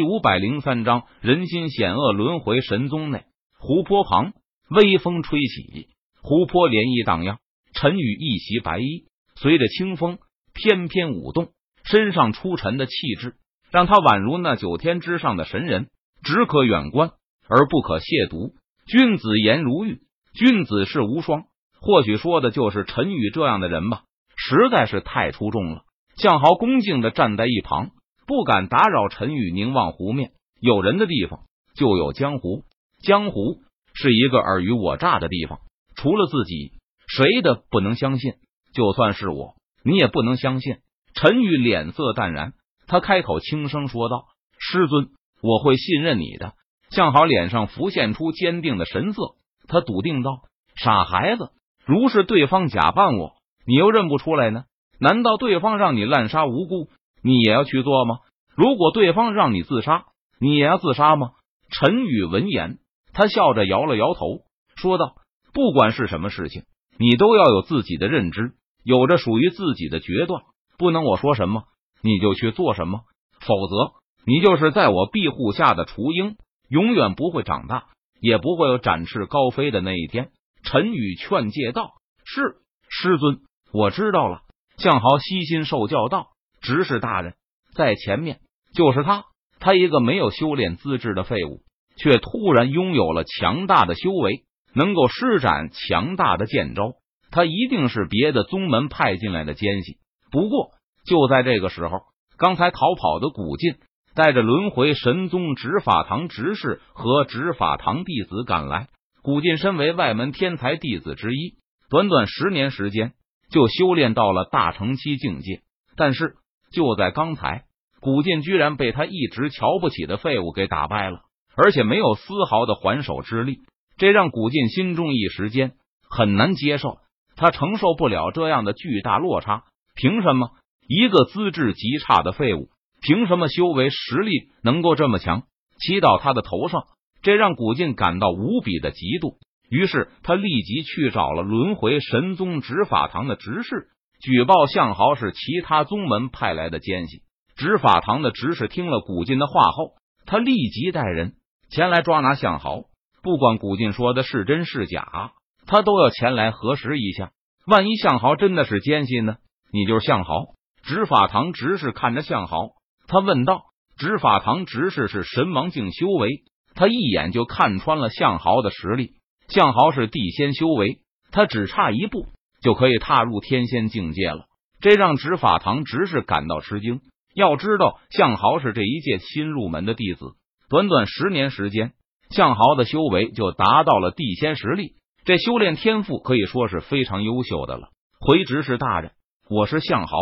第五百零三章人心险恶。轮回神宗内，湖泊旁，微风吹起，湖泊涟漪荡漾。陈宇一袭白衣，随着清风翩翩舞动，身上出尘的气质，让他宛如那九天之上的神人，只可远观而不可亵渎。君子颜如玉，君子世无双。或许说的就是陈宇这样的人吧，实在是太出众了。向豪恭敬的站在一旁，不敢打扰陈宇凝望湖面。有人的地方就有江湖，江湖是一个尔虞我诈的地方，除了自己，谁的不能相信？就算是我，你也不能相信。陈宇脸色淡然，他开口轻声说道：“师尊，我会信任你的。”向好脸上浮现出坚定的神色，他笃定道：“傻孩子，如是对方假扮我，你又认不出来呢？”难道对方让你滥杀无辜，你也要去做吗？如果对方让你自杀，你也要自杀吗？陈宇闻言，他笑着摇了摇头，说道：“不管是什么事情，你都要有自己的认知，有着属于自己的决断，不能我说什么你就去做什么，否则你就是在我庇护下的雏鹰，永远不会长大，也不会有展翅高飞的那一天。”陈宇劝诫道：“是师尊，我知道了。”向豪悉心受教道：“执事大人在前面，就是他。他一个没有修炼资质的废物，却突然拥有了强大的修为，能够施展强大的剑招。他一定是别的宗门派进来的奸细。不过，就在这个时候，刚才逃跑的古晋带着轮回神宗执法堂执事和执法堂弟子赶来。古晋身为外门天才弟子之一，短短十年时间。”就修炼到了大成期境界，但是就在刚才，古剑居然被他一直瞧不起的废物给打败了，而且没有丝毫的还手之力，这让古剑心中一时间很难接受，他承受不了这样的巨大落差。凭什么一个资质极差的废物，凭什么修为实力能够这么强，骑到他的头上？这让古剑感到无比的嫉妒。于是他立即去找了轮回神宗执法堂的执事，举报向豪是其他宗门派来的奸细。执法堂的执事听了古晋的话后，他立即带人前来抓拿向豪。不管古晋说的是真是假，他都要前来核实一下。万一向豪真的是奸细呢？你就是向豪。执法堂执事看着向豪，他问道：“执法堂执事是神王境修为，他一眼就看穿了向豪的实力。”向豪是地仙修为，他只差一步就可以踏入天仙境界了，这让执法堂执事感到吃惊。要知道，向豪是这一届新入门的弟子，短短十年时间，向豪的修为就达到了地仙实力，这修炼天赋可以说是非常优秀的了。回执事大人，我是向豪。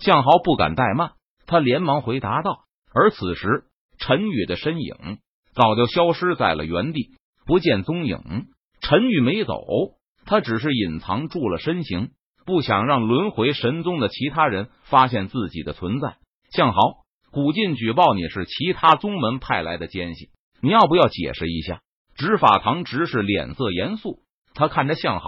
向豪不敢怠慢，他连忙回答道。而此时，陈宇的身影早就消失在了原地，不见踪影。陈宇没走，他只是隐藏住了身形，不想让轮回神宗的其他人发现自己的存在。向豪，古晋举报你是其他宗门派来的奸细，你要不要解释一下？执法堂执事脸色严肃，他看着向豪，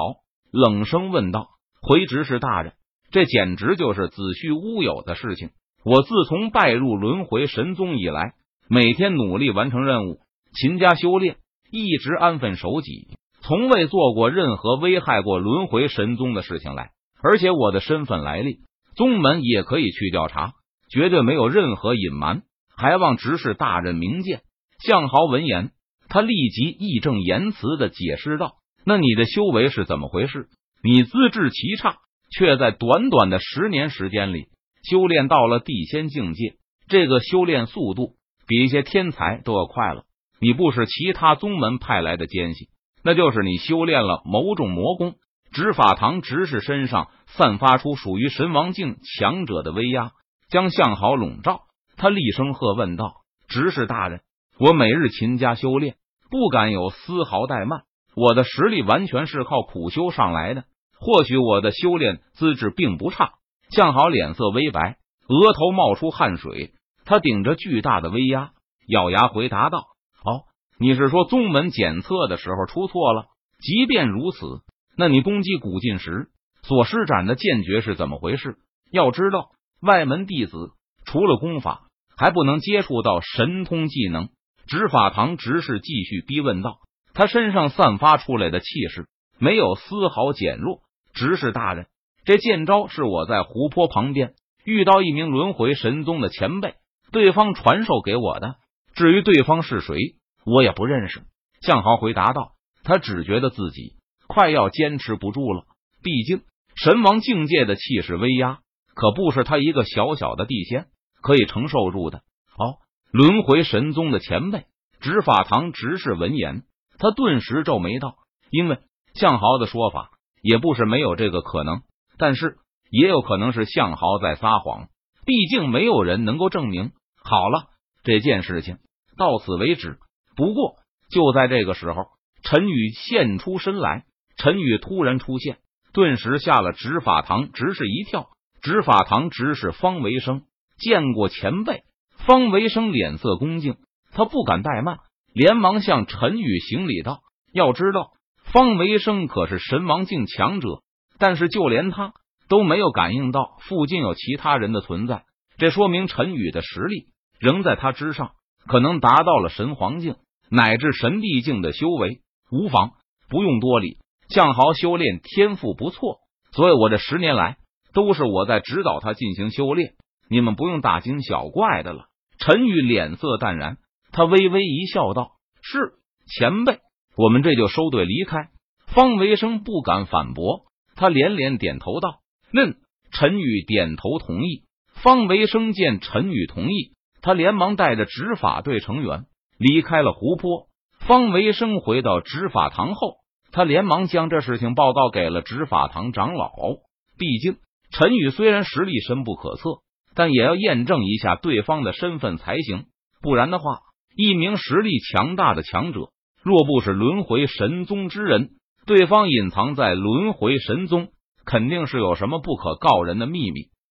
冷声问道：“回执事大人，这简直就是子虚乌有的事情。我自从拜入轮回神宗以来，每天努力完成任务，勤加修炼，一直安分守己。”从未做过任何危害过轮回神宗的事情来，而且我的身份来历，宗门也可以去调查，绝对没有任何隐瞒，还望执事大人明鉴。向豪闻言，他立即义正言辞的解释道：“那你的修为是怎么回事？你资质奇差，却在短短的十年时间里修炼到了地仙境界，这个修炼速度比一些天才都要快了。你不是其他宗门派来的奸细。”那就是你修炼了某种魔功，执法堂执事身上散发出属于神王境强者的威压，将向豪笼罩。他厉声喝问道：“执事大人，我每日勤加修炼，不敢有丝毫怠慢。我的实力完全是靠苦修上来的。或许我的修炼资质并不差。”向豪脸色微白，额头冒出汗水，他顶着巨大的威压，咬牙回答道：“。”你是说宗门检测的时候出错了？即便如此，那你攻击古晋时所施展的剑诀是怎么回事？要知道，外门弟子除了功法，还不能接触到神通技能。执法堂执事继续逼问道：“他身上散发出来的气势没有丝毫减弱。执事大人，这剑招是我在湖泊旁边遇到一名轮回神宗的前辈，对方传授给我的。至于对方是谁，我也不认识。”向豪回答道：“他只觉得自己快要坚持不住了。毕竟神王境界的气势威压，可不是他一个小小的地仙可以承受住的。”哦。轮回神宗的前辈执法堂执事闻言，他顿时皱眉道：“因为向豪的说法也不是没有这个可能，但是也有可能是向豪在撒谎。毕竟没有人能够证明。好了，这件事情到此为止。不过就在这个时候，陈宇现出身来。陈宇突然出现，顿时吓了执法堂执事一跳。执法堂执事方维生见过前辈。方维生脸色恭敬，他不敢怠慢，连忙向陈宇行礼道：“要知道，方维生可是神王境强者，但是就连他都没有感应到附近有其他人的存在，这说明陈宇的实力仍在他之上，可能达到了神皇境乃至神帝境的修为。无妨，不用多礼。向豪修炼天赋不错，所以我这十年来都是我在指导他进行修炼，你们不用大惊小怪的了。”陈宇脸色淡然，他微微一笑，道：“是前辈，我们这就收队离开。”方维生不敢反驳，他连连点头道：“嗯。”陈宇点头同意。方维生见陈宇同意，他连忙带着执法队成员离开了湖泊。方维生回到执法堂后，他连忙将这事情报告给了执法堂长老。毕竟，陈宇虽然实力深不可测。但也要验证一下对方的身份才行，不然的话，一名实力强大的强者，若不是轮回神宗之人，对方隐藏在轮回神宗，肯定是有什么不可告人的秘密。